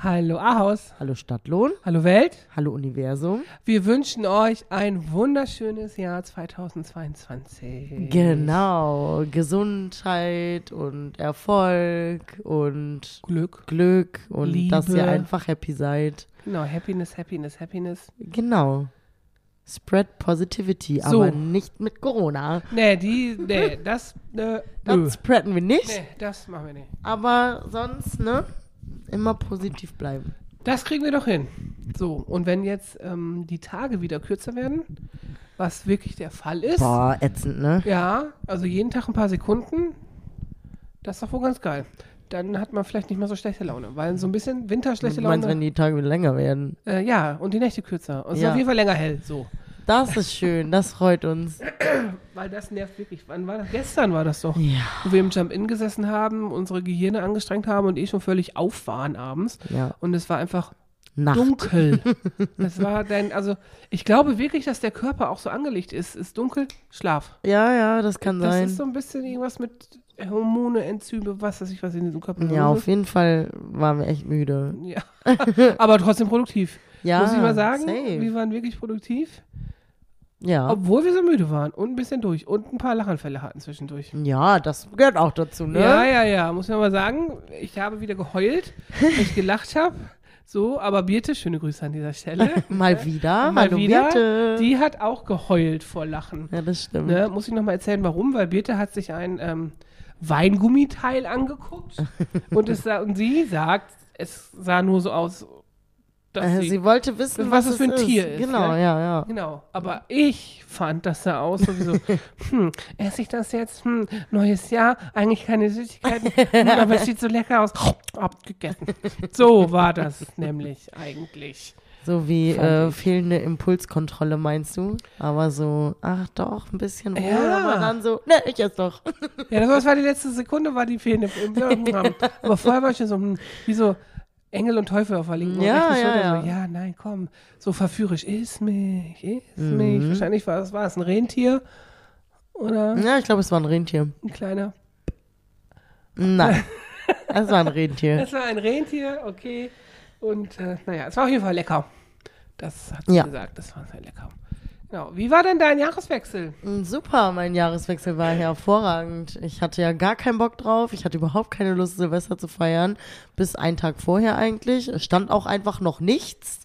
Hallo Ahaus. Hallo Stadtlohn. Hallo Welt. Hallo Universum. Wir wünschen euch ein wunderschönes Jahr 2022. Genau. Gesundheit und Erfolg und Glück. Glück und Liebe. dass ihr einfach happy seid. Genau, Happiness, Happiness, Happiness. Genau. Spread Positivity, So. aber nicht mit Corona. Nee, die, nee, das, äh, Das spreaden wir nicht, Nee, das machen wir nicht. aber sonst, ne? Immer positiv bleiben. Das kriegen wir doch hin. So, und wenn jetzt ähm, die Tage wieder kürzer werden, was wirklich der Fall ist, Boah, ätzend, ne? ja, also jeden Tag ein paar Sekunden, das ist doch wohl ganz geil. Dann hat man vielleicht nicht mehr so schlechte Laune, weil so ein bisschen winterschlechte Du meinst, Laune. wenn die Tage wieder länger werden. Äh, ja, und die Nächte kürzer. Und es ist Ja. auf jeden Fall länger hell, so. Das ist schön, das freut uns. Weil das nervt wirklich. Wann war das? Gestern war das doch. Ja. Wo wir im Jump-In gesessen haben, unsere Gehirne angestrengt haben und eh schon völlig auf waren abends. Ja. Und es war einfach Nacht. dunkel. es war dann, also ich glaube wirklich, dass der Körper auch so angelegt ist. Ist dunkel, Schlaf. Ja, ja, das kann Das sein. ist so ein bisschen irgendwas mit Hormone, Enzyme, was weiß ich, was in diesem Körper Ja, auf jeden Fall waren wir echt müde. Ja. Aber trotzdem produktiv. Ja, Muss ich mal sagen, safe. wir waren wirklich produktiv. Ja. Obwohl wir so müde waren und ein bisschen durch und ein paar Lachanfälle hatten zwischendurch. ja, das gehört auch dazu, ne? Ja, ja, ja, muss man mal sagen. Ich habe wieder geheult, weil ich gelacht habe. So, aber Birte, schöne Grüße an dieser Stelle. Mal wieder. Mal Hallo, wieder. Birte. Die hat auch geheult vor Lachen. ja, das stimmt. Ne? Muss ich nochmal erzählen, warum? Weil Birte hat sich ein ähm, Weingummiteil angeguckt und, es und sie sagt, es sah nur so aus, Äh, sie, sie wollte wissen, was was, es für ein ist. Tier ist, Genau, ne? ja, ja. Genau, aber ich fand, das sah aus sowieso, hm, esse ich das jetzt, hm, neues Jahr, eigentlich keine Süßigkeiten, hm, aber es sieht so lecker aus, abgegessen. So war das nämlich eigentlich. So wie äh, fehlende Impulskontrolle, meinst du? Aber so, ach doch, ein bisschen wohl, Ja. aber dann so, ne, ich esse doch. Ja, das war die letzte Sekunde, war die fehlende im Programm. Aber vorher war ich schon so, hm, wie so Engel und Teufel auf der linken Ja, ja, ja. So, ja, nein, komm, so verführerisch, iss mich, iss Mhm. mich. Wahrscheinlich war es, war es ein Rentier oder Ja, ich glaube, es war ein Rentier. ein kleiner. Nein, es war ein Rentier. Es war ein Rentier, okay. Und äh, naja, es war auf jeden Fall lecker. Das hat sie Ja. gesagt, das war sehr lecker. Genau. Wie war denn dein Jahreswechsel? Mm, Super, mein Jahreswechsel war hervorragend. Ich hatte ja gar keinen Bock drauf. Ich hatte überhaupt keine Lust, Silvester zu feiern. Bis einen Tag vorher eigentlich. Es stand auch einfach noch nichts.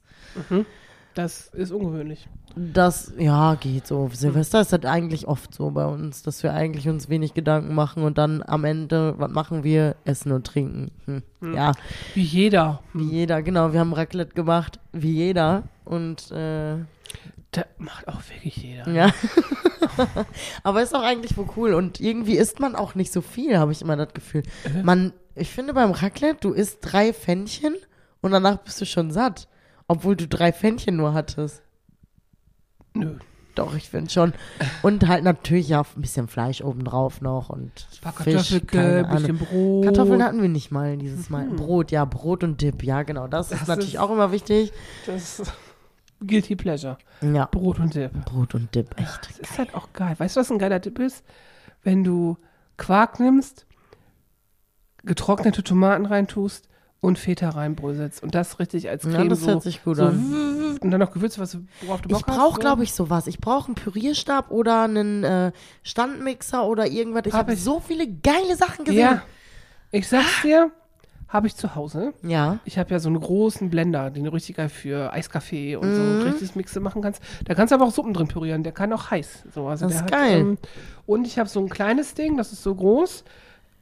Das ist ungewöhnlich. Das, ja, geht so. Silvester ist das eigentlich oft so bei uns, dass wir eigentlich uns wenig Gedanken machen und dann am Ende, was machen wir? Essen und trinken. Hm. Ja, Wie jeder. wie jeder, genau. Wir haben Raclette gemacht, wie jeder. Und, äh, Das macht auch wirklich jeder. ja. Aber ist auch eigentlich wohl cool. Und irgendwie isst man auch nicht so viel, habe ich immer das Gefühl. Man, ich finde beim Raclette, du isst drei Pfännchen und danach bist du schon satt. Obwohl du drei Pfännchen nur hattest. Nö. Doch, ich finde schon. Und halt natürlich ja ein bisschen Fleisch obendrauf noch und Ein paar Fisch, ein bisschen. Brot. Kartoffeln hatten wir nicht mal dieses Mal. Brot, ja, Brot und Dip, ja, genau. Das, Das ist natürlich ist- auch immer wichtig. Das Guilty Pleasure. Ja, Brot und Dip. Brot und Dip, echt. Das ist halt auch geil. Weißt du, was ein geiler Dip ist? Wenn du Quark nimmst, getrocknete Tomaten reintust und Feta reinbröselst und das richtig als Creme Ja, das so, hört sich gut so an. und dann noch Gewürze, was du, worauf du Bock Ich hast. brauche, glaube ich, sowas. Ich brauche einen Pürierstab oder einen äh, Standmixer oder irgendwas. Ich Hab habe ich. so viele geile Sachen gesehen. Ja, ich sag's dir, habe ich zu Hause. Ja. Ich habe ja so einen großen Blender, den du richtig geil für Eiskaffee und Mhm. so richtiges Mixe machen kannst. Da kannst du aber auch Suppen drin pürieren. Der kann auch heiß. So, also Das der ist hat, geil. ähm, und ich habe so ein kleines Ding, das ist so groß.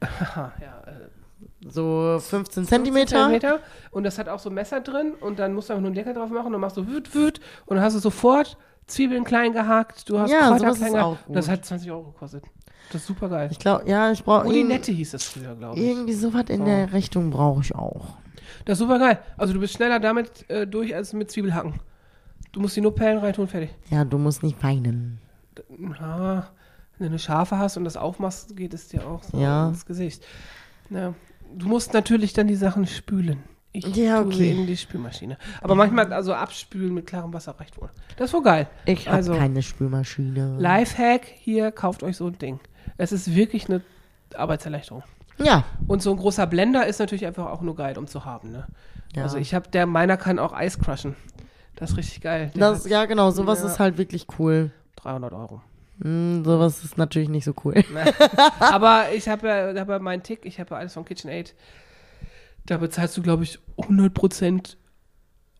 ja, äh, So 15 15 Zentimeter. Zentimeter. Und das hat auch so ein Messer drin. Und dann musst du einfach nur einen Deckel drauf machen und dann machst du wüt, wüt. Und dann hast du sofort Zwiebeln klein gehackt. Du hast Ja, Kräuter klein gehackt. Das hat 20 Euro gekostet. Das ist super geil. Ich glaube, ja, ich brauche Udinette hieß es früher, glaube ich. irgendwie sowas in der Richtung brauche ich auch. Das ist super geil. Also du bist schneller damit äh, durch als mit Zwiebelhacken. Du musst die nur Perlen reintun, fertig. Ja, du musst nicht weinen. Ja, wenn du eine Schafe hast und das aufmachst, geht es dir auch so Ja. ins Gesicht. Ja. Du musst natürlich dann die Sachen spülen. Ich Ja, okay. in die Spülmaschine. Aber manchmal, also abspülen mit klarem Wasser reicht wohl. Das ist wohl geil. Ich habe Also- keine Spülmaschine. Lifehack, hier, kauft euch so ein Ding. Es ist wirklich eine Arbeitserleichterung. ja, Und so ein großer Blender ist natürlich einfach auch nur geil, um zu haben. Ne? ja. Also ich habe, der meiner kann auch Eis crushen. Das ist richtig geil. Das, ja, genau, sowas Ja. ist halt wirklich cool. 300 Euro. Hm, sowas ist natürlich nicht so cool. Aber ich habe ja, hab ja meinen Tick, ich habe ja alles von KitchenAid. Da bezahlst du, glaube ich, 100%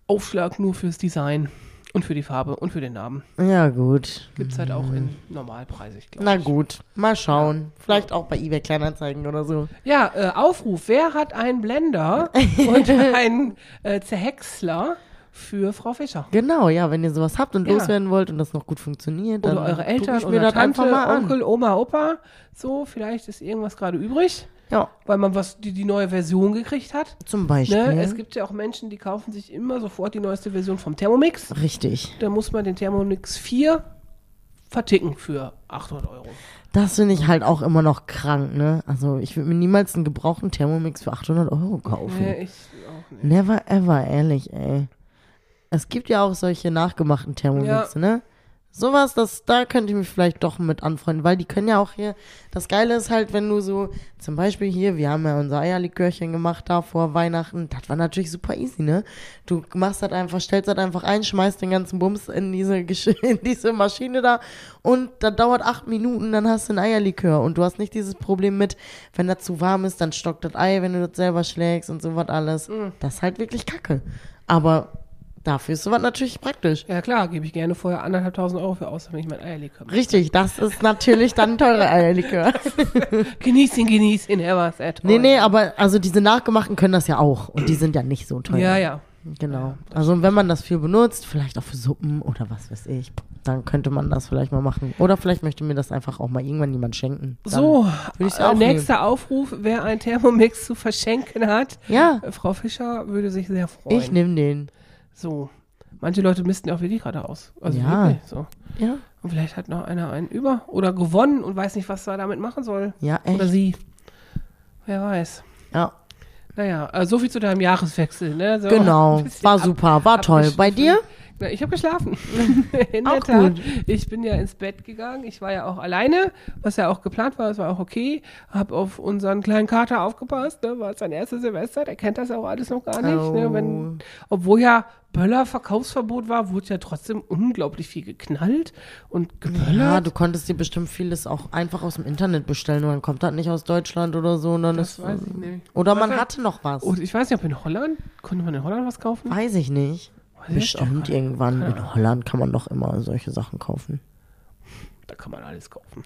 Aufschlag nur fürs Design und für die Farbe und für den Namen. Ja, gut. Gibt es halt auch in normalpreisig, glaube Na ich. gut, mal schauen. Vielleicht auch bei eBay Kleinanzeigen oder so. Ja, äh, Aufruf. Wer hat einen Blender und einen äh, Zerhäcksler für Frau Fischer? Genau, ja, wenn ihr sowas habt und Ja. loswerden wollt und das noch gut funktioniert, dann Oder eure Eltern ich mir oder das Tante, einfach mal an. Onkel, Oma, Opa. So, vielleicht ist irgendwas gerade übrig, Ja, weil man was die, die neue Version gekriegt hat. zum Beispiel. Ne? Es gibt ja auch Menschen, die kaufen sich immer sofort die neueste Version vom Thermomix. Richtig. Da muss man den Thermomix 4 verticken für 800 Euro. Das finde ich halt auch immer noch krank, ne? Also ich würde mir niemals einen gebrauchten Thermomix für 800 Euro kaufen. Nee, ich auch nicht. Never ever, ehrlich, ey. Es gibt ja auch solche nachgemachten Thermomixe, ne? Sowas, das, da könnte ich mich vielleicht doch mit anfreunden, weil die können ja auch hier, das Geile ist halt, wenn du so, zum Beispiel hier, wir haben ja unser Eierlikörchen gemacht da vor Weihnachten, das war natürlich super easy, ne? Du machst das einfach, stellst das einfach ein, schmeißt den ganzen Bums in diese, in diese Maschine da und das dauert acht Minuten, dann hast du ein Eierlikör und du hast nicht dieses Problem mit, wenn das zu warm ist, dann stockt das Ei, wenn du das selber schlägst und sowas alles. Das ist halt wirklich kacke. Aber dafür ist sowas natürlich praktisch. Ja klar, gebe ich gerne vorher anderthalbtausend Euro für aus, wenn ich mein Eierlikör mache. Richtig, das ist natürlich dann teurer Eierlikör. Genieß ihn, genieß ihn, er war sehr toll. nee, nee, aber also diese nachgemachten können das ja auch und die sind ja nicht so teuer. Ja, ja. Genau. Also wenn man das viel benutzt, vielleicht auch für Suppen oder was weiß ich, dann könnte man das vielleicht mal machen. Oder vielleicht möchte mir das einfach auch mal irgendwann jemand schenken. Dann So, äh, nächster Aufruf, wer einen Thermomix zu verschenken hat. Ja, Äh, Frau Fischer würde sich sehr freuen. ich nehme den. So. Manche Leute misten ja auch wirklich gerade aus. Also Ja. wirklich so. Ja. Und vielleicht hat noch einer einen über oder gewonnen und weiß nicht, was er damit machen soll. Ja, Oder echt. sie. Wer weiß. Ja, Naja, äh, so viel zu deinem Jahreswechsel, ne? So genau. War super, war toll. Bei dir? Na, ich habe geschlafen. In Auch der Tat. gut. Ich bin ja ins Bett gegangen. Ich war ja auch alleine, was ja auch geplant war. Das war auch okay. Hab auf unseren kleinen Kater aufgepasst. Ne? War sein erstes Semester. Der kennt das auch alles noch gar nicht. Ne? Oh. Wenn, obwohl ja Böller Verkaufsverbot war, wurde ja trotzdem unglaublich viel geknallt und geböllert. Ja, du konntest dir bestimmt vieles auch einfach aus dem Internet bestellen und dann kommt das nicht aus Deutschland oder so. Und dann das ist, weiß ich nicht. Oder man hatte noch was. Und ich weiß nicht, ob in Holland, konnte man in Holland was kaufen? Weiß ich nicht. Bestimmt irgendwann. In Holland kann man doch immer solche Sachen kaufen. Da kann man alles kaufen.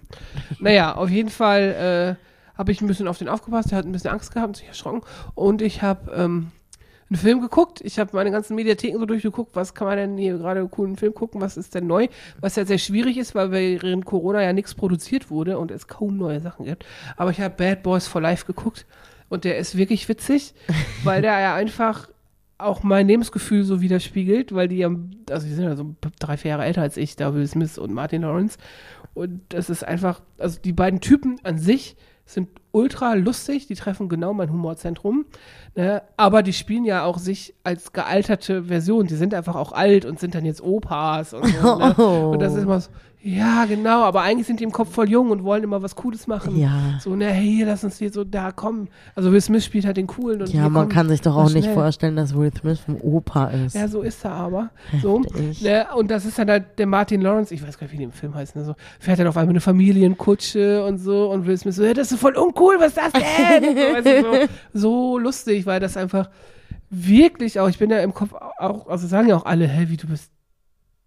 naja, auf jeden Fall äh, habe ich ein bisschen auf den aufgepasst. Der hat ein bisschen Angst gehabt, sich erschrocken. Und ich habe ähm, einen Film geguckt. Ich habe meine ganzen Mediatheken so durchgeguckt. Was kann man denn hier gerade einen coolen Film gucken? Was ist denn neu? Was ja sehr schwierig ist, weil während Corona ja nichts produziert wurde und es kaum neue Sachen gibt. Aber ich habe Bad Boys for Life geguckt. Und der ist wirklich witzig, weil der ja einfach auch mein Lebensgefühl so widerspiegelt, weil die ja, also die sind ja so drei, vier Jahre älter als ich, da Will Smith und Martin Lawrence. Und das ist einfach, also die beiden Typen an sich sind ultra lustig, die treffen genau mein Humorzentrum. Ne? Aber die spielen ja auch sich als gealterte Version. Die sind einfach auch alt und sind dann jetzt Opas und so. Ne? Oh. Und das ist immer so, ja, genau, aber eigentlich sind die im Kopf voll jung und wollen immer was Cooles machen. Ja. So, ne, hey, hier, lass uns hier so, da kommen. Also Will Smith spielt halt den coolen und Ja, man kommen kann sich doch auch nicht schnell. vorstellen, dass Will Smith ein Opa ist. Ja, so ist er aber. So, ne, und das ist dann halt der Martin Lawrence, ich weiß gar nicht, wie der im Film heißt, ne, so, fährt dann auf einmal eine Familienkutsche und so und Will Smith so, ja, das ist voll uncool, was ist das denn? so, weißt du, so, so lustig, weil das einfach wirklich auch, ich bin ja im Kopf auch, also sagen ja auch alle, hä, wie du bist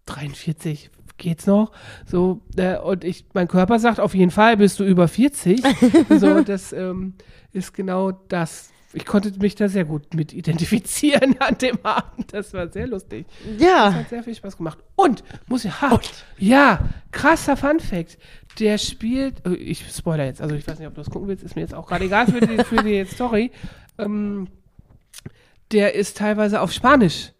43, geht's noch? So, äh, und ich, mein Körper sagt, auf jeden Fall bist du über 40. so, das ähm, ist genau das. Ich konnte mich da sehr gut mit identifizieren an dem Abend. Das war sehr lustig. Das Ja. hat sehr viel Spaß gemacht. Und, muss ich, ha, ja, krasser Fun Fact. Der spielt, äh, ich spoiler jetzt, also ich weiß nicht, ob du das gucken willst, ist mir jetzt auch gerade egal für die, für die Story. Ähm, der ist teilweise auf Spanisch,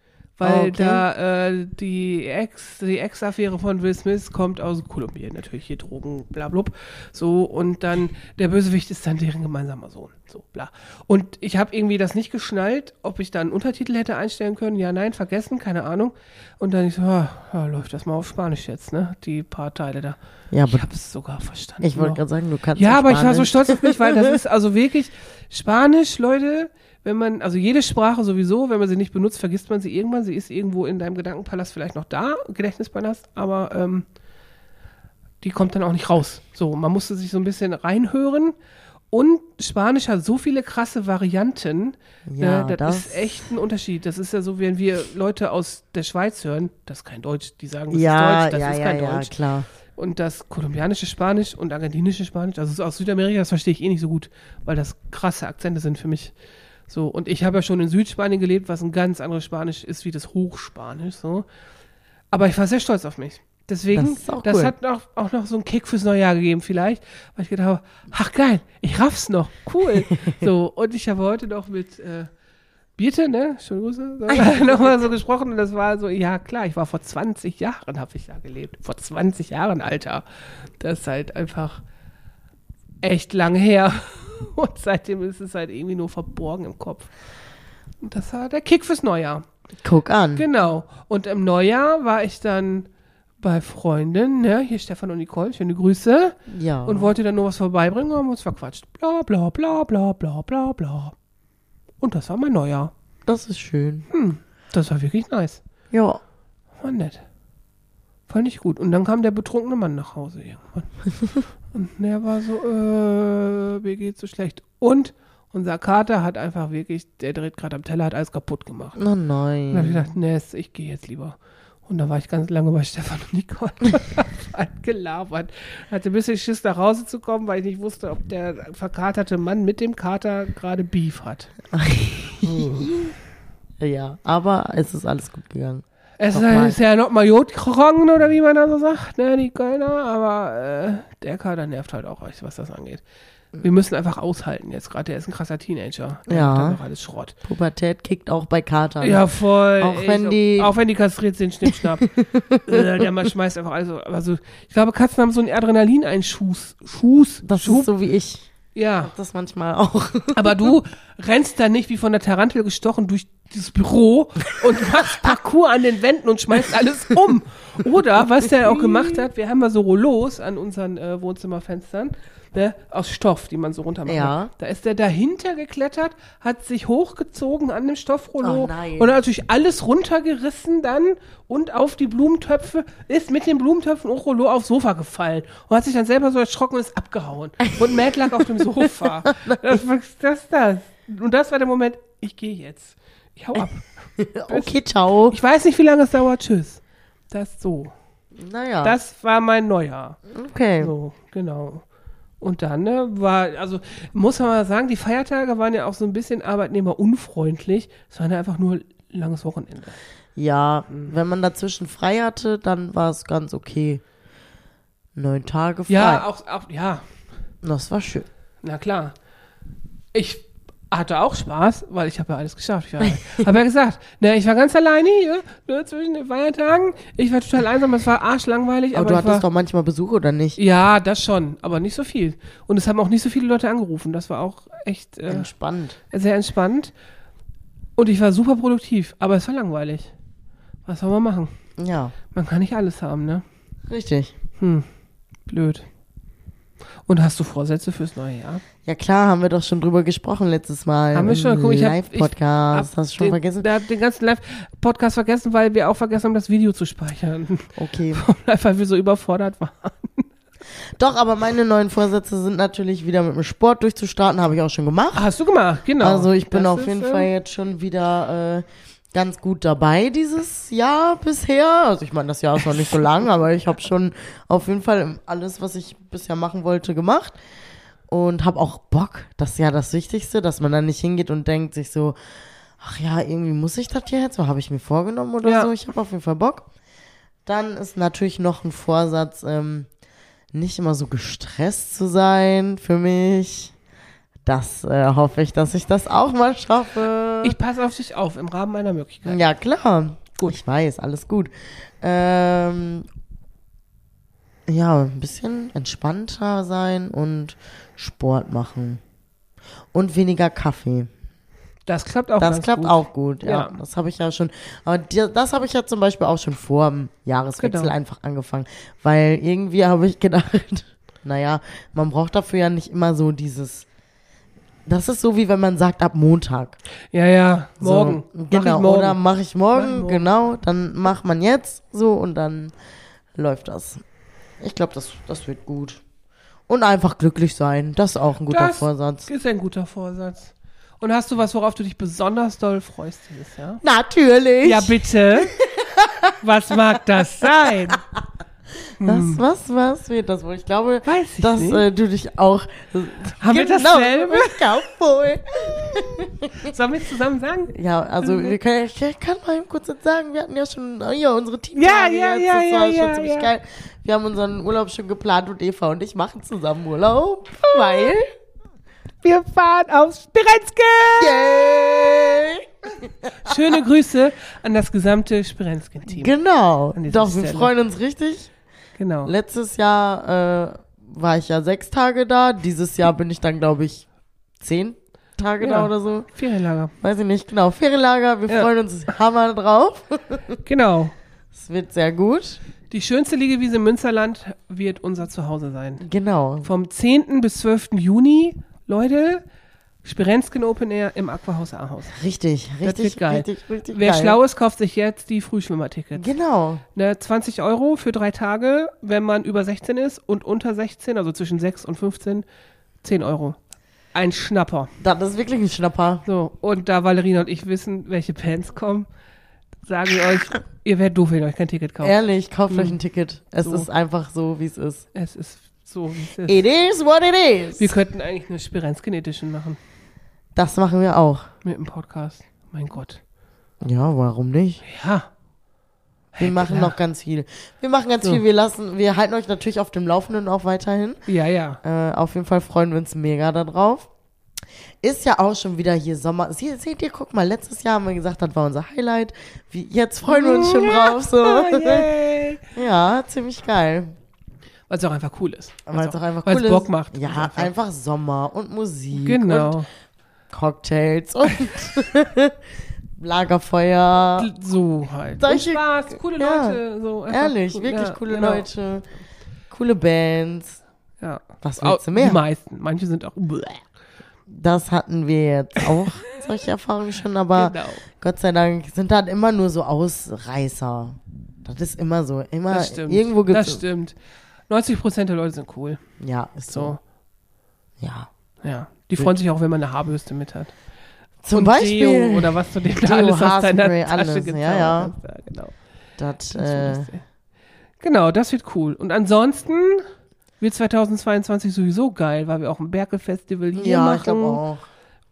weil Okay. da äh, die Ex, die Ex-Affäre von Will Smith kommt aus Kolumbien, natürlich hier Drogen, bla blub, so und dann der Bösewicht ist dann deren gemeinsamer Sohn, so bla. Und ich habe irgendwie das nicht geschnallt, ob ich da einen Untertitel hätte einstellen können, ja, nein, vergessen, keine Ahnung. Und dann ich so, ja, ja, läuft das mal auf Spanisch jetzt, ne, die paar Teile da. Ja, aber ich habe es sogar verstanden. ich wollte gerade sagen, du kannst Ja, aber ich war so Spanisch. stolz auf mich, weil das ist also wirklich Spanisch, Leute. Wenn man, also jede Sprache sowieso, wenn man sie nicht benutzt, vergisst man sie irgendwann. Sie ist irgendwo in deinem Gedankenpalast vielleicht noch da, Gedächtnispalast, aber ähm, die kommt dann auch nicht raus. So, man musste sich so ein bisschen reinhören. Und Spanisch hat so viele krasse Varianten. Ja, ne, das, das- ist echt ein Unterschied. Das ist ja so, wenn wir Leute aus der Schweiz hören, das ist kein Deutsch, die sagen, das Ja, ist Deutsch, das ja, ist ja, kein ja, Deutsch. klar. Und das kolumbianische Spanisch und argentinische Spanisch, also so aus Südamerika, das verstehe ich eh nicht so gut, weil das krasse Akzente sind für mich. So, und ich habe ja schon in Südspanien gelebt, was ein ganz anderes Spanisch ist wie das Hochspanisch, so. Aber ich war sehr stolz auf mich. Deswegen, Das das cool. hat auch, auch noch so einen Kick fürs neue Jahr gegeben, vielleicht, weil ich gedacht habe, ach geil, ich raff's noch, cool. so, und ich habe heute noch mit äh, Birte, ne, schöne Grüße, so, nochmal so gesprochen und das war so, ja klar, ich war vor 20 Jahren, habe ich da gelebt. Vor 20 Jahren, Alter. Das ist halt einfach echt lange her. Und seitdem ist es halt irgendwie nur verborgen im Kopf. Und das war der Kick fürs Neujahr. Guck an. Genau. Und im Neujahr war ich dann bei Freunden, ne, hier Stefan und Nicole, schöne Grüße, Ja. und wollte dann nur was vorbeibringen und haben uns verquatscht. Bla, bla, bla, bla, bla, bla, bla. Und das war mein Neujahr. das ist schön. Das war wirklich nice. Ja. War nett. Fand ich gut. Und dann kam der betrunkene Mann nach Hause irgendwann. und der war so, äh, mir geht's so schlecht. Und unser Kater hat einfach wirklich, der dreht gerade am Teller, hat alles kaputt gemacht. Oh Und dann habe ich nein. gedacht, Ness, ich gehe jetzt lieber. Und dann war ich ganz lange bei Stefan und Nicole halt gelabert. Hatte ein bisschen Schiss, nach Hause zu kommen, weil ich nicht wusste, ob der verkaterte Mann mit dem Kater gerade Beef hat. Ja, aber es ist alles gut gegangen. Es ist, Nochmal. ist ja noch mal Jod gegangen, oder wie man da so sagt, ne, die Kölner, aber äh, der Kater nervt halt auch, was das angeht. Wir müssen einfach aushalten jetzt gerade, der ist ein krasser Teenager. Der Ja. einfach alles Schrott. Pubertät kickt auch bei Katern. Ja, voll. Auch ey, wenn die- Auch wenn die kastriert sind, Schnippschnapp. äh, der mal schmeißt einfach alles. so- Also, ich glaube, Katzen haben so einen Adrenalinschuss. Schuss. Das Schub. ist so wie ich. Ja. Das manchmal auch. Aber du rennst da nicht wie von der Tarantel gestochen durch dieses Büro und machst Parcours an den Wänden und schmeißt alles um. Oder, was der auch gemacht hat, wir haben mal so Rollos an unseren äh, Wohnzimmerfenstern, ne, aus Stoff, die man so runter macht. Ja. Da ist der dahinter geklettert, hat sich hochgezogen an dem Stoffrollo Oh nein. und hat natürlich alles runtergerissen dann und auf die Blumentöpfe, ist mit den Blumentöpfen und Rollo aufs Sofa gefallen und hat sich dann selber so erschrocken und ist abgehauen. Und Matt lag auf dem Sofa. Was ist das, das? Und das war der Moment, ich gehe jetzt. Ich hau ab. Okay, ciao. Ich weiß nicht, wie lange es dauert. Tschüss. Das so. Naja. Das war mein Neujahr. okay. So, genau. Und dann ne, war, also muss man mal sagen, die Feiertage waren ja auch so ein bisschen arbeitnehmerunfreundlich. Es war ja einfach nur langes Wochenende. Ja, wenn man dazwischen frei hatte, dann war es ganz okay. Neun Tage frei. Ja, auch, auch, ja, Das war schön. na klar. Ich hatte auch Spaß, weil ich habe ja alles geschafft. Ich habe ja gesagt, ne, ich war ganz alleine hier ne, zwischen den Feiertagen. Ich war total einsam, es war arschlangweilig. Aber, Aber, du ich war, hattest doch manchmal Besuch, oder nicht? Ja, das schon, aber nicht so viel. Und es haben auch nicht so viele Leute angerufen. Das war auch echt äh, Entspannt. sehr entspannt. Und ich war super produktiv, aber es war langweilig. Was soll man machen? Ja, Man kann nicht alles haben, ne? richtig. Hm, blöd. Und hast du Vorsätze fürs neue Jahr? Ja klar, haben wir doch schon drüber gesprochen letztes Mal. Haben wir schon. Guck, ich hab- Live-Podcast. Hab Hast du schon den, vergessen? Der hat den ganzen Live-Podcast vergessen, weil wir auch vergessen haben, das Video zu speichern. Okay. weil wir so überfordert waren. Doch, aber meine neuen Vorsätze sind natürlich wieder mit dem Sport durchzustarten, habe ich auch schon gemacht. Hast du gemacht, genau. Also ich bin Das auf jeden äh, Fall jetzt schon wieder äh, ganz gut dabei dieses Jahr bisher. Also ich meine, das Jahr ist noch nicht so lang, aber ich habe schon auf jeden Fall alles, was ich bisher machen wollte, gemacht. Und habe auch Bock. Das ist ja das Wichtigste, dass man dann nicht hingeht und denkt sich so, ach ja, irgendwie muss ich das jetzt, so habe ich mir vorgenommen oder Ja. so. Ich habe auf jeden Fall Bock. Dann ist natürlich noch ein Vorsatz, ähm, nicht immer so gestresst zu sein für mich. Das äh, hoffe ich, dass ich das auch mal schaffe. Ich passe auf dich auf, im Rahmen meiner Möglichkeiten. ja, klar. Gut. Ich weiß, alles gut. Ähm, ja, ein bisschen entspannter sein und Sport machen. Und weniger Kaffee. Das klappt auch Das klappt gut. auch gut, ja. Ja. Das habe ich ja schon. Aber das habe ich ja zum Beispiel auch schon vor dem Jahreswechsel Genau. einfach angefangen. Weil irgendwie habe ich gedacht, naja, man braucht dafür ja nicht immer so dieses. Das ist so wie wenn man sagt, ab Montag. Ja, ja, morgen. So, Mach genau, ich morgen. oder mache ich morgen, Mach ich morgen. genau, dann macht man jetzt so und dann läuft das. Ich glaube, das, das wird gut. Und einfach glücklich sein, das ist auch ein guter Das Vorsatz. ist ein guter Vorsatz. Und hast du was, worauf du dich besonders doll freust dieses Jahr? Natürlich. Ja, bitte. was mag das sein? Das, was, was wird das wohl? Ich glaube, Weiß ich dass äh, du dich auch. Haben wir Genau, dasselbe? Cowboy. Sollen wir es zusammen sagen? Ja, also Mhm. wir können, ich kann mal eben kurz jetzt sagen, wir hatten ja schon äh, ja, unsere Team. Ja, ja, ja, das war ja, schon ja, ziemlich ja. geil. Wir haben unseren Urlaub schon geplant und Eva und ich machen zusammen Urlaub, weil Wir fahren aufs Spirenzke. Yay! Schöne Grüße an das gesamte Spirenzken-Team. Genau. Doch, wir Stelle. freuen uns richtig. Genau. Letztes Jahr äh, war ich ja sechs Tage da. Dieses Jahr bin ich dann, glaube ich, zehn Tage Ja. da oder so. Ferienlager. Weiß ich nicht. Genau, Ferienlager. Wir Ja. freuen uns hammer drauf. Genau. Es wird sehr gut. Die schönste Liegewiese im Münsterland wird unser Zuhause sein. Genau. Vom 10. bis 12. Juni, Leute, Spirenzken Open Air im Aquahaus Ahaus. Richtig, Das richtig, wird geil. richtig, richtig Wer geil. schlau ist, kauft sich jetzt die Frühschwimmertickets. Genau. Ne, 20 Euro für drei Tage, wenn man über 16 ist und unter 16, also zwischen 6 und 15, 10 Euro. Ein Schnapper. Das ist wirklich ein Schnapper. So, und da Valerina und ich wissen, welche Bands kommen, sagen wir euch, ihr werdet doof, wenn ihr euch kein Ticket kauft. Ehrlich, kauft euch Mhm. ein Ticket. Es So. ist einfach so, wie es ist. Es ist so, wie es ist. It is what it is. Wir könnten eigentlich eine Spirenzken Edition machen Das machen wir auch. mit dem Podcast. Mein Gott. Ja, warum nicht? Ja. Wir machen klar. noch ganz viel. Wir machen ganz So. viel. Wir lassen, wir halten euch natürlich auf dem Laufenden auch weiterhin. Ja, ja. Äh, auf jeden Fall freuen wir uns mega darauf. Ist ja auch schon wieder hier Sommer. Sie, seht ihr, guck mal, letztes Jahr haben wir gesagt, das war unser Highlight. Wie, jetzt freuen wir uns schon drauf. So. Ah. Ja, ziemlich geil. Weil es auch einfach cool ist. Weil es auch einfach cool ist. Bock macht. Ja, Ist einfach. Sommer und Musik. Und Genau. Cocktails und Lagerfeuer. So halt. Solche- und Spaß, coole ja. Leute. So Ehrlich, cool. wirklich Ja, coole genau. Leute. Coole Bands. Ja. Was willst du Die mehr? meisten. Manche sind auch. Das hatten wir jetzt auch, solche Erfahrungen schon, aber Genau. Gott sei Dank sind das immer nur so Ausreißer. Das ist immer so. Immer Das stimmt. irgendwo gibt Das stimmt. 90 Prozent der Leute sind cool. Ja, ist so. So. Ja. Ja. Die freuen sich auch, wenn man eine Haarbürste mit hat. Zum Und Beispiel. Deo oder was du dem da alles aus deiner Tasche alles. gezaubert Ja, ja. hast. Ja, genau. Das, Das äh, wird- genau, das wird cool. Und ansonsten wird 2022 sowieso geil, weil wir auch ein Berkel-Festival hier ja, machen. ich glaube auch.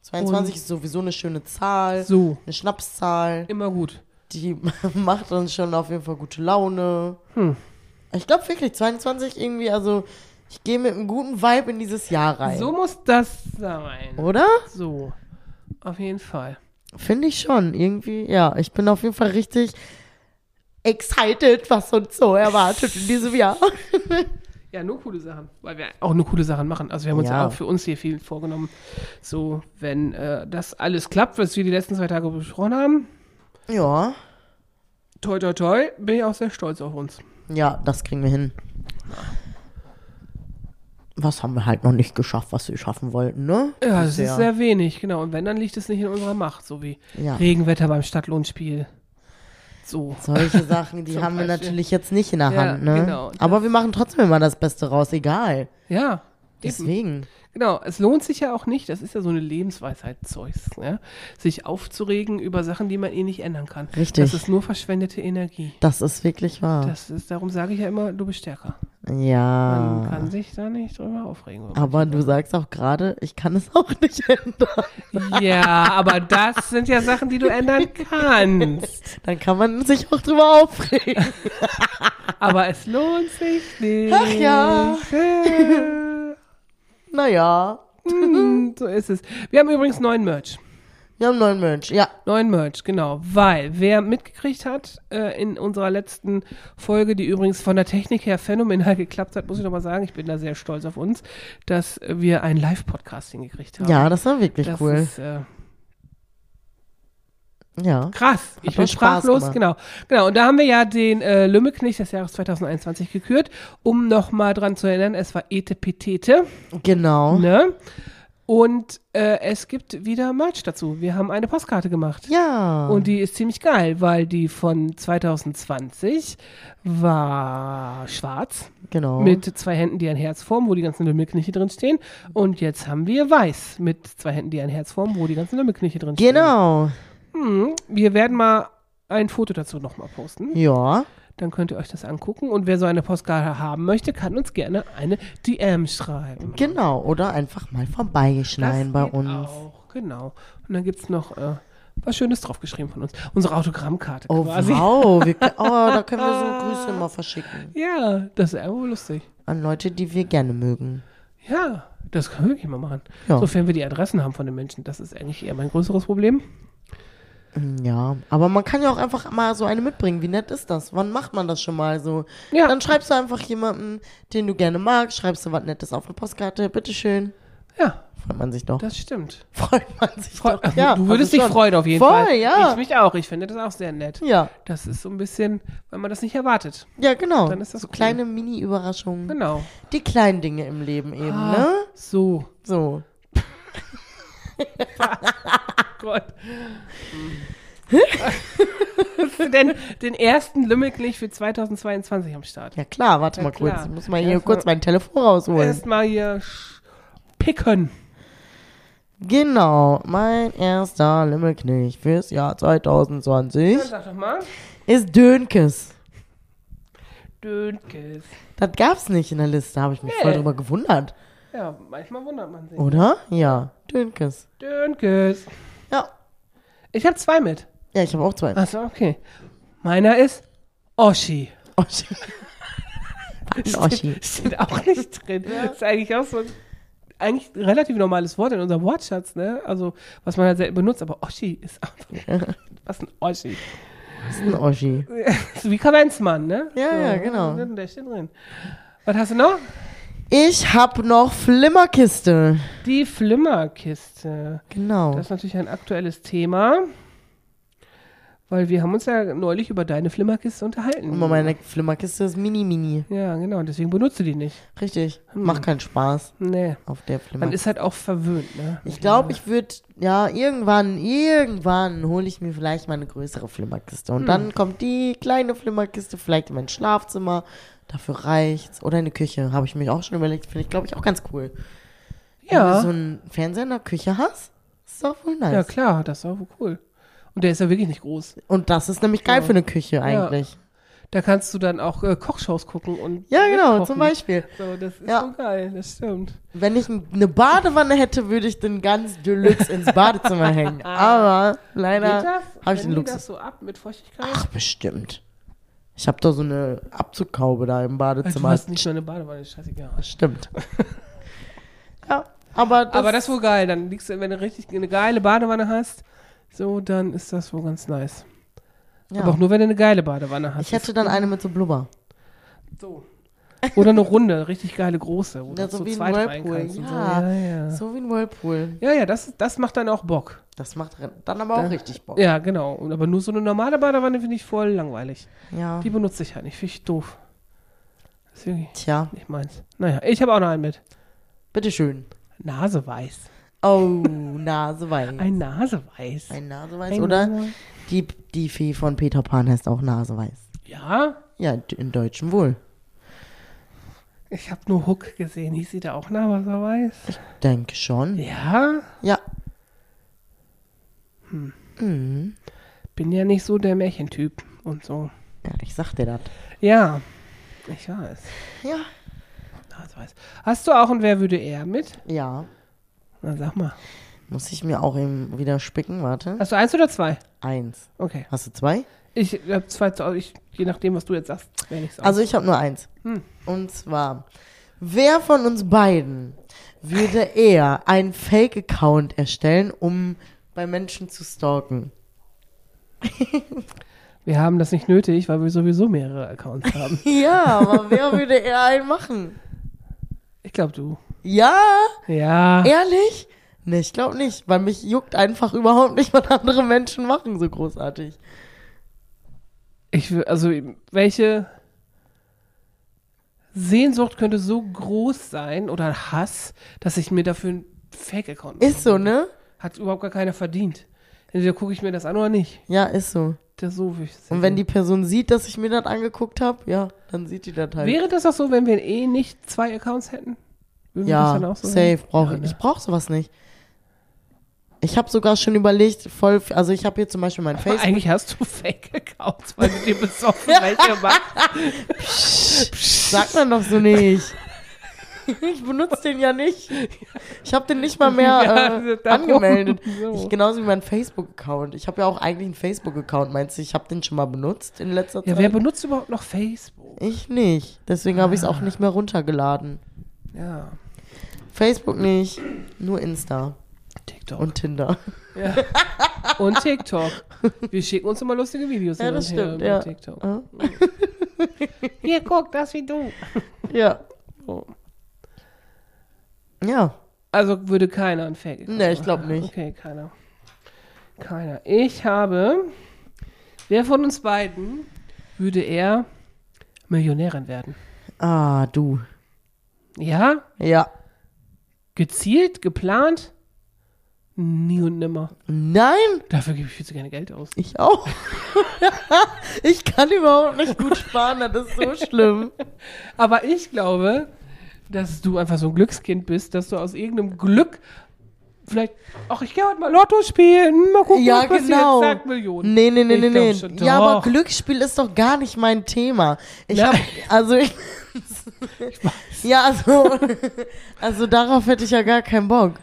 22 Und- ist sowieso eine schöne Zahl. So, Eine Schnapszahl. immer gut. Die macht uns schon auf jeden Fall gute Laune. Hm. Ich glaube wirklich, 22 irgendwie, also ich gehe mit einem guten Vibe in dieses Jahr rein. So muss das sein. Oder? So, auf jeden Fall. Finde ich schon. Irgendwie, ja. Ich bin auf jeden Fall richtig excited, was uns so erwartet in diesem Jahr. Ja, nur coole Sachen, weil wir auch nur coole Sachen machen. Also wir haben uns Ja. ja auch für uns hier viel vorgenommen. So, wenn äh, das alles klappt, was wir die letzten zwei Tage besprochen haben, Ja. toi toi toi, bin ich auch sehr stolz auf uns. Ja, das kriegen wir hin. Was haben wir halt noch nicht geschafft, was wir schaffen wollten, ne? Ja, das ist sehr wenig, genau. Und wenn, dann liegt es nicht in unserer Macht, so wie Ja. Regenwetter beim Stadtlohnspiel. So. Solche Sachen, die haben wir Beispiel. natürlich jetzt nicht in der Ja, Hand, ne? genau. Aber wir machen trotzdem immer das Beste raus, egal. Ja. Eben. Genau, es lohnt sich ja auch nicht, das ist ja so eine Lebensweisheit Zeugs, ja? sich aufzuregen über Sachen, die man eh nicht ändern kann. Richtig. Das ist nur verschwendete Energie. Das ist wirklich wahr. Das ist, darum sage ich ja immer, du bist stärker. Man ja. kann sich da nicht drüber aufregen. Aber du sagst auch gerade, ich kann es auch nicht ändern. Ja, aber das sind ja Sachen, die du ändern kannst. Dann kann man sich auch drüber aufregen. Aber es lohnt sich nicht. Ach ja. Naja. Hm, so ist es. Wir haben übrigens neuen Merch. Wir haben neuen Merch, ja. Neuen Merch, genau. Weil, wer mitgekriegt hat äh, in unserer letzten Folge, die übrigens von der Technik her phänomenal geklappt hat, muss ich nochmal sagen, ich bin da sehr stolz auf uns, dass wir einen Live-Podcast hingekriegt haben. Ja, das war wirklich das cool. ist äh, ja. krass. Ich mir bin sprachlos, genau. Genau, und da haben wir ja den äh, Lümmelknecht des Jahres 2021 gekürt, um nochmal dran zu erinnern, es war Etepetete. Genau. Ne? Und äh, es gibt wieder Merch dazu. Wir haben eine Postkarte gemacht. Ja. Und die ist ziemlich geil, weil die von 2020 war schwarz genau. mit zwei Händen, die ein Herz formen, wo die ganzen Lümmelkniche drin stehen. Und jetzt haben wir weiß mit zwei Händen, die ein Herz formen, wo die ganzen Lümmelkniche drin stehen. genau. Hm, wir werden mal ein Foto dazu nochmal posten. Ja. Dann könnt ihr euch das angucken. Und wer so eine Postkarte haben möchte, kann uns gerne eine DM schreiben. Genau. Oder einfach mal vorbeischneiden bei geht uns. Auch, genau. Und dann gibt es noch äh, was Schönes draufgeschrieben von uns. Unsere Autogrammkarte Oh, quasi. wow. Wir, oh, da können wir so Grüße mal verschicken. Ja, das ist wohl lustig. An Leute, die wir gerne mögen. Ja, das können wir wirklich mal machen. Ja. Sofern wir die Adressen haben von den Menschen. Das ist eigentlich eher mein größeres Problem. Ja, aber man kann ja auch einfach mal so eine mitbringen. Wie nett ist das? Wann macht man das schon mal so? Ja. Dann schreibst du einfach jemanden, den du gerne magst, schreibst du was Nettes auf eine Postkarte. Bitteschön. Ja, Freut man sich doch. das stimmt. Freut man sich Freu doch. Ja, du würdest also dich schon. freuen auf jeden Voll, Fall. ja. Ich mich auch. Ich finde das auch sehr nett. Ja, Das ist so ein bisschen, weil man das nicht erwartet. ja, genau. Dann ist das so cool. kleine Mini-Überraschungen. Genau. Die kleinen Dinge im Leben eben, Ah. ne? So. So. Gott. Hast du denn den ersten Lümmelknecht für 2022 am Start? Ja klar, warte Ja, mal kurz. klar. Ich muss mal hier Erstmal- kurz mein Telefon rausholen. Erstmal hier picken. Genau, mein erster Limmelknecht fürs Jahr 2020 Sag doch mal. ist Dönkes. Dönkes. Das gab's nicht in der Liste, habe ich mich voll Nee. drüber gewundert. Ja, manchmal wundert man sich. Oder? Ja, Dönkes. Dönkes. Ja. Ich habe zwei mit. Ja, ich habe auch zwei. Achso, okay. Meiner ist Oschi. Oschi. Ein Oschi. Steht auch nicht drin. Ist eigentlich auch so ein eigentlich ein relativ normales Wort in unserem Wortschatz, ne? Also, was man halt selten benutzt, aber Oschi ist einfach. Was ein Oschi. Das ist ein Oschi. So wie Kavenzmann, ne? Ja, so, ja, genau. Der steht drin. Was hast du noch? Ich habe noch Flimmerkiste. Die Flimmerkiste. Genau. Das ist natürlich ein aktuelles Thema. Weil wir haben uns ja neulich über deine Flimmerkiste unterhalten. Und meine Flimmerkiste ist mini-mini. Ja, genau. Deswegen benutzt du die nicht. Richtig. Macht keinen Spaß Nee. auf der Man Flimmerkiste. ist halt auch verwöhnt, ne? Ich glaube, ich würde, ja, irgendwann, irgendwann hole ich mir vielleicht mal eine größere Flimmerkiste. Und dann kommt die kleine Flimmerkiste vielleicht in mein Schlafzimmer. Dafür reicht's. Oder in die Küche. Habe ich mich auch schon überlegt. Finde ich, glaube ich, auch ganz cool. Wenn Ja. du so einen Fernseher in der Küche hast, ist doch voll nice. Ja, klar, das ist auch cool. Und der ist ja wirklich nicht groß. Und das ist nämlich geil Ja. für eine Küche eigentlich. Da kannst du dann auch äh, Kochshows gucken und. Ja, genau, zum Beispiel. So, das ist Ja. so geil, das stimmt. Wenn ich eine Badewanne hätte, würde ich den ganz Deluxe ins Badezimmer hängen. Aber leider habe ich den Luxus. das so ab mit Feuchtigkeit? Ach, bestimmt. Ich habe da so eine Abzughaube da im Weil du Badezimmer. hast nicht nur eine Badewanne, scheißegal. Stimmt. ja, aber das, Aber das ist wohl geil. Dann liegst du, wenn du richtig eine geile Badewanne hast, so, dann ist das wohl ganz nice. ja. Aber auch nur, wenn du eine geile Badewanne hast. Ich hätte dann eine mit so Blubber. so. Oder eine runde, richtig geile große. Wo Ja, so zu wie ein Whirlpool, und So. ja. Ja, ja. So wie ein Whirlpool. Ja, ja, das, das macht dann auch Bock. Das macht dann aber auch Da- richtig Bock. Ja, genau. Aber nur so eine normale Badewanne finde ich voll langweilig. Ja. Die benutze ich halt nicht. Finde ich doof. Wirklich Tja, nicht meins. Naja, ich habe auch noch einen mit. bitteschön. Naseweiß. Oh, Naseweiß. Ein Naseweiß. Ein Naseweiß. Ein Oder Naseweiß. die, die Fee von Peter Pan heißt auch Naseweiß. Ja, Ja, in Deutschen wohl. Ich habe nur Hook gesehen. Hieß sie da auch Naseweiß? Denke schon. Ja, Ja. bin ja nicht so der Märchentyp und so. Ja, ich sag dir das. Ja, ich weiß. Ja. Naseweiß. Hast du auch ein Wer würde er mit? Ja. Na, sag mal. Muss ich mir auch eben wieder spicken, warte. Hast du eins oder zwei? Eins. Okay. Hast du zwei? Ich habe zwei zu ich, Je nachdem, was du jetzt sagst, wäre nicht so. Also ich habe nur eins. Hm. Und zwar, wer von uns beiden würde eher einen Fake-Account erstellen, um bei Menschen zu stalken. Wir haben das nicht nötig, weil wir sowieso mehrere Accounts haben. Ja, aber wer würde eher einen machen? Ich glaube du. Ja, Ja. ehrlich? Nee, ich glaube nicht, weil mich juckt einfach überhaupt nicht, was andere Menschen machen, so großartig. Ich will, also welche Sehnsucht könnte so groß sein oder Hass, dass ich mir dafür einen Fake-Account Ist so, mache? ne? Hat überhaupt gar keiner verdient. Entweder gucke ich mir das an oder nicht. Ja, ist so. Das so will ich es Und wenn die Person sieht, dass ich mir das angeguckt habe, ja, dann sieht die das halt. Wäre das auch so, wenn wir eh nicht zwei Accounts hätten? Würden ja, so safe sehen? brauche Ja, ich. ne? Ich brauche sowas nicht. Ich habe sogar schon überlegt, voll, also ich habe hier zum Beispiel mein Aber Facebook. Eigentlich hast du Fake-Accounts, weil du dir besoffen welche machst. Sagt man doch so nicht. ich benutze den ja nicht. Ich habe den nicht mal mehr Ja, äh, darum. angemeldet. Ich, genauso wie mein Facebook-Account. Ich habe ja auch eigentlich einen Facebook-Account. Meinst du, ich habe den schon mal benutzt in letzter Ja, Zeit? wer benutzt überhaupt noch Facebook? ich nicht. Deswegen habe ich es Ah. auch nicht mehr runtergeladen. Ja, Facebook nicht, nur Insta TikTok. und Tinder. Ja. Und TikTok. Wir schicken uns immer lustige Videos Ja, das stimmt, ja. TikTok. Ja. Hier, guck, das wie du. Ja. So. Ja. Also würde keiner ein Fake Nee, ich glaub nicht. Okay, keiner. Keiner. Ich habe, wer von uns beiden würde er Millionärin werden? Ah, du. Ja? Ja. Gezielt? Geplant? Nie und nimmer. Nein, Dafür gebe ich viel zu gerne Geld aus. ich auch. ich kann überhaupt nicht gut sparen, das ist so schlimm. Aber ich glaube, dass du einfach so ein Glückskind bist, dass du aus irgendeinem Glück vielleicht, ach, ich gehe heute mal Lotto spielen, mal gucken, Ja, was passiert, genau. zack, Millionen. Nee, nee, nee, Ich nee, nee. schon, Ja, aber. Glücksspiel ist doch gar nicht mein Thema. Ich Nein. hab, also ich, ja, also, also darauf hätte ich ja gar keinen Bock.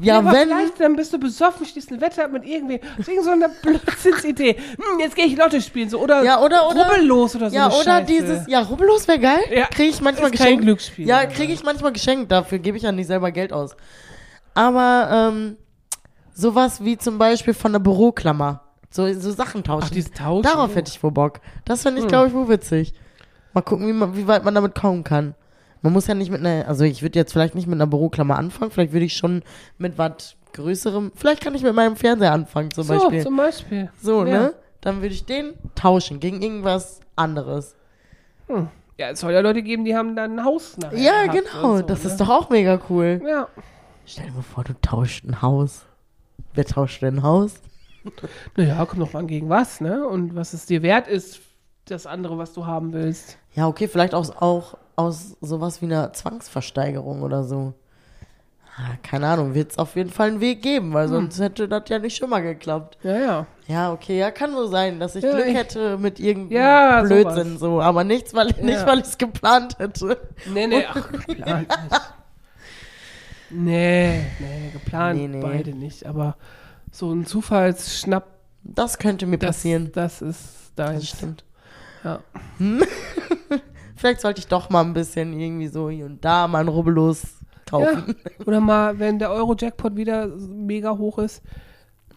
Ja, aber wenn, vielleicht dann bist du besoffen, schließt eine Wette ab mit irgendwem, aus irgend so einer Blödsinnsidee. Hm, jetzt gehe ich Lotto spielen, so, oder Ja, oder- oder- rubbellos oder so ja, eine oder Scheiße. dieses, ja, rubbellos wäre geil. Ja, kriege ich manchmal ist kein geschenkt. Glücksspiel, Ja, kriege ich manchmal geschenkt. Dafür gebe ich ja nicht selber Geld aus. Aber ähm, sowas wie zum Beispiel von der Büroklammer. So, so Sachen tauschen. Ach, dieses Tauschen. Darauf hätte ich wohl Bock. Das finde ich, Hm. glaube ich, wohl witzig. Mal gucken, wie, man, wie weit man damit kommen kann. Man muss ja nicht mit einer, also ich würde jetzt vielleicht nicht mit einer Büroklammer anfangen, vielleicht würde ich schon mit was Größerem, vielleicht kann ich mit meinem Fernseher anfangen zum so, Beispiel. zum Beispiel. So, Ja. ne? Dann würde ich den tauschen gegen irgendwas anderes. Hm. Ja, es soll ja Leute geben, die haben dann ein Haus nachher Ja, genau. so, das ne? ist doch auch mega cool. Ja. Stell dir mal vor, du tauscht ein Haus. Wer tauscht denn ein Haus? Naja, kommt noch an gegen was, ne? Und was es dir wert ist, das andere, was du haben willst. Ja, okay, vielleicht aus, auch aus sowas wie einer Zwangsversteigerung oder so. Ah, keine Ahnung, wird es auf jeden Fall einen Weg geben, weil sonst hätte das ja nicht schon mal geklappt. Ja, ja. Ja, okay, ja, kann wohl sein, dass ich Ja, Glück ich- hätte mit irgendeinem Ja, Blödsinn sowas. so, aber nichts, weil, nicht, Ja. weil ich es geplant hätte. Nee, nee, ach, geplant nicht. Nee, nee, geplant Nee, nee. beide nicht. Aber so ein Zufallsschnapp, Das könnte mir das, passieren. das ist Das deins. stimmt. Ja. Vielleicht sollte ich doch mal ein bisschen irgendwie so hier und da mal ein Rubbellos kaufen. Oder mal, wenn der Euro-Jackpot wieder mega hoch ist,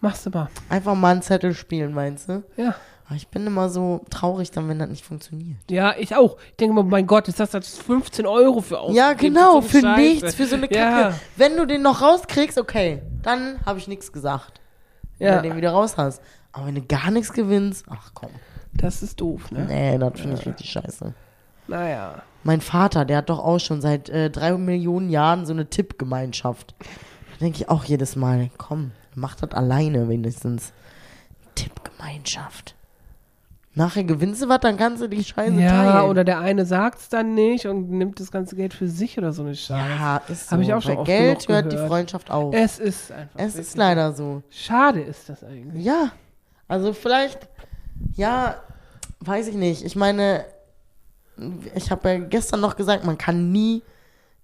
machst du mal. Einfach mal einen Zettel spielen, meinst du? Ja. Aber ich bin immer so traurig dann, wenn das nicht funktioniert. Ja, ich auch. Ich denke mal, mein Gott, jetzt hast du das 15 Euro für ausgegeben. Ja, genau, so für Scheiße. nichts, für so eine Kacke. Ja. Wenn du den noch rauskriegst, okay, dann habe ich nichts gesagt. Wenn Ja, du den wieder raus hast. Aber wenn du gar nichts gewinnst, ach komm. das ist doof, ne? Nee, das finde ich richtig scheiße. Naja. Mein Vater, der hat doch auch schon seit äh, drei Millionen Jahren so eine Tippgemeinschaft. Da denke ich auch jedes Mal, komm, mach das alleine wenigstens. Tippgemeinschaft. Nachher gewinnst du was, dann kannst du die Scheiße Ja, teilen. oder der eine sagt's dann nicht und nimmt das ganze Geld für sich oder so eine Scheiße. ja, ist so. Hab ich auch schon Bei oft Geld hört die gehört. Freundschaft auf. Es ist einfach. es ist leider so. Schade ist das eigentlich. Ja, also vielleicht, ja, weiß ich nicht. Ich meine, ich habe ja gestern noch gesagt, man kann nie,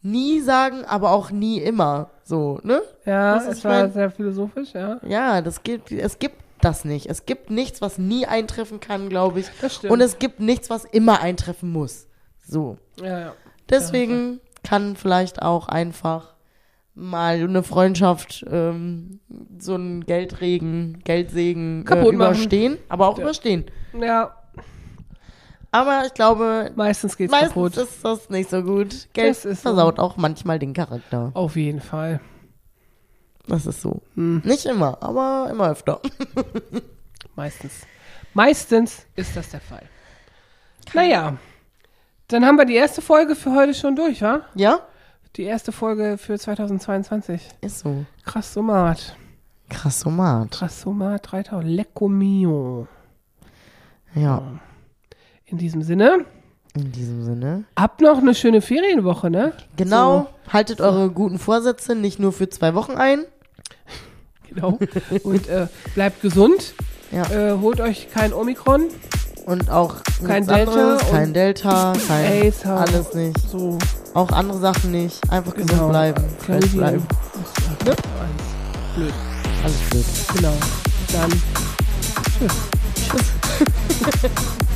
nie sagen, aber auch nie immer. So, ne? Ja, Was ist es war mein- sehr philosophisch, ja. Ja, das gibt, es gibt das nicht. Es gibt nichts, was nie eintreffen kann, glaube ich. Das stimmt. Und es gibt nichts, was immer eintreffen muss. So. ja, ja. Deswegen kann vielleicht auch einfach mal eine Freundschaft, ähm, so einen Geldregen, Geldsegen äh, Kaputt machen. überstehen, aber auch Ja. überstehen. Ja, Aber ich glaube, meistens geht's meistens kaputt. ist das nicht so gut. Geld Das ist so. versaut auch manchmal den Charakter. Auf jeden Fall. Das ist so. Hm. Nicht immer, aber immer öfter. Meistens. Meistens ist das der Fall. Naja, dann haben wir die erste Folge für heute schon durch, wa? Ja? Die erste Folge für 2022. Ist so. Krass Somat. Krass, so mad. Krass Somat 3000. Lecco mio. Ja. In diesem Sinne, In diesem Sinne. habt noch eine schöne Ferienwoche, ne? Genau. Haltet eure guten Vorsätze nicht nur für zwei Wochen ein. Genau. Und äh, bleibt gesund. Ja. Äh, holt euch kein Omikron. Und auch Kein Delta anderes, kein Delta, kein haben. alles nicht. So, Auch andere Sachen nicht. Einfach gesund genau. bleiben. Fresh bleiben. Ja. Alles blöd. Alles blöd. Genau. Dann tschüss. Tschüss.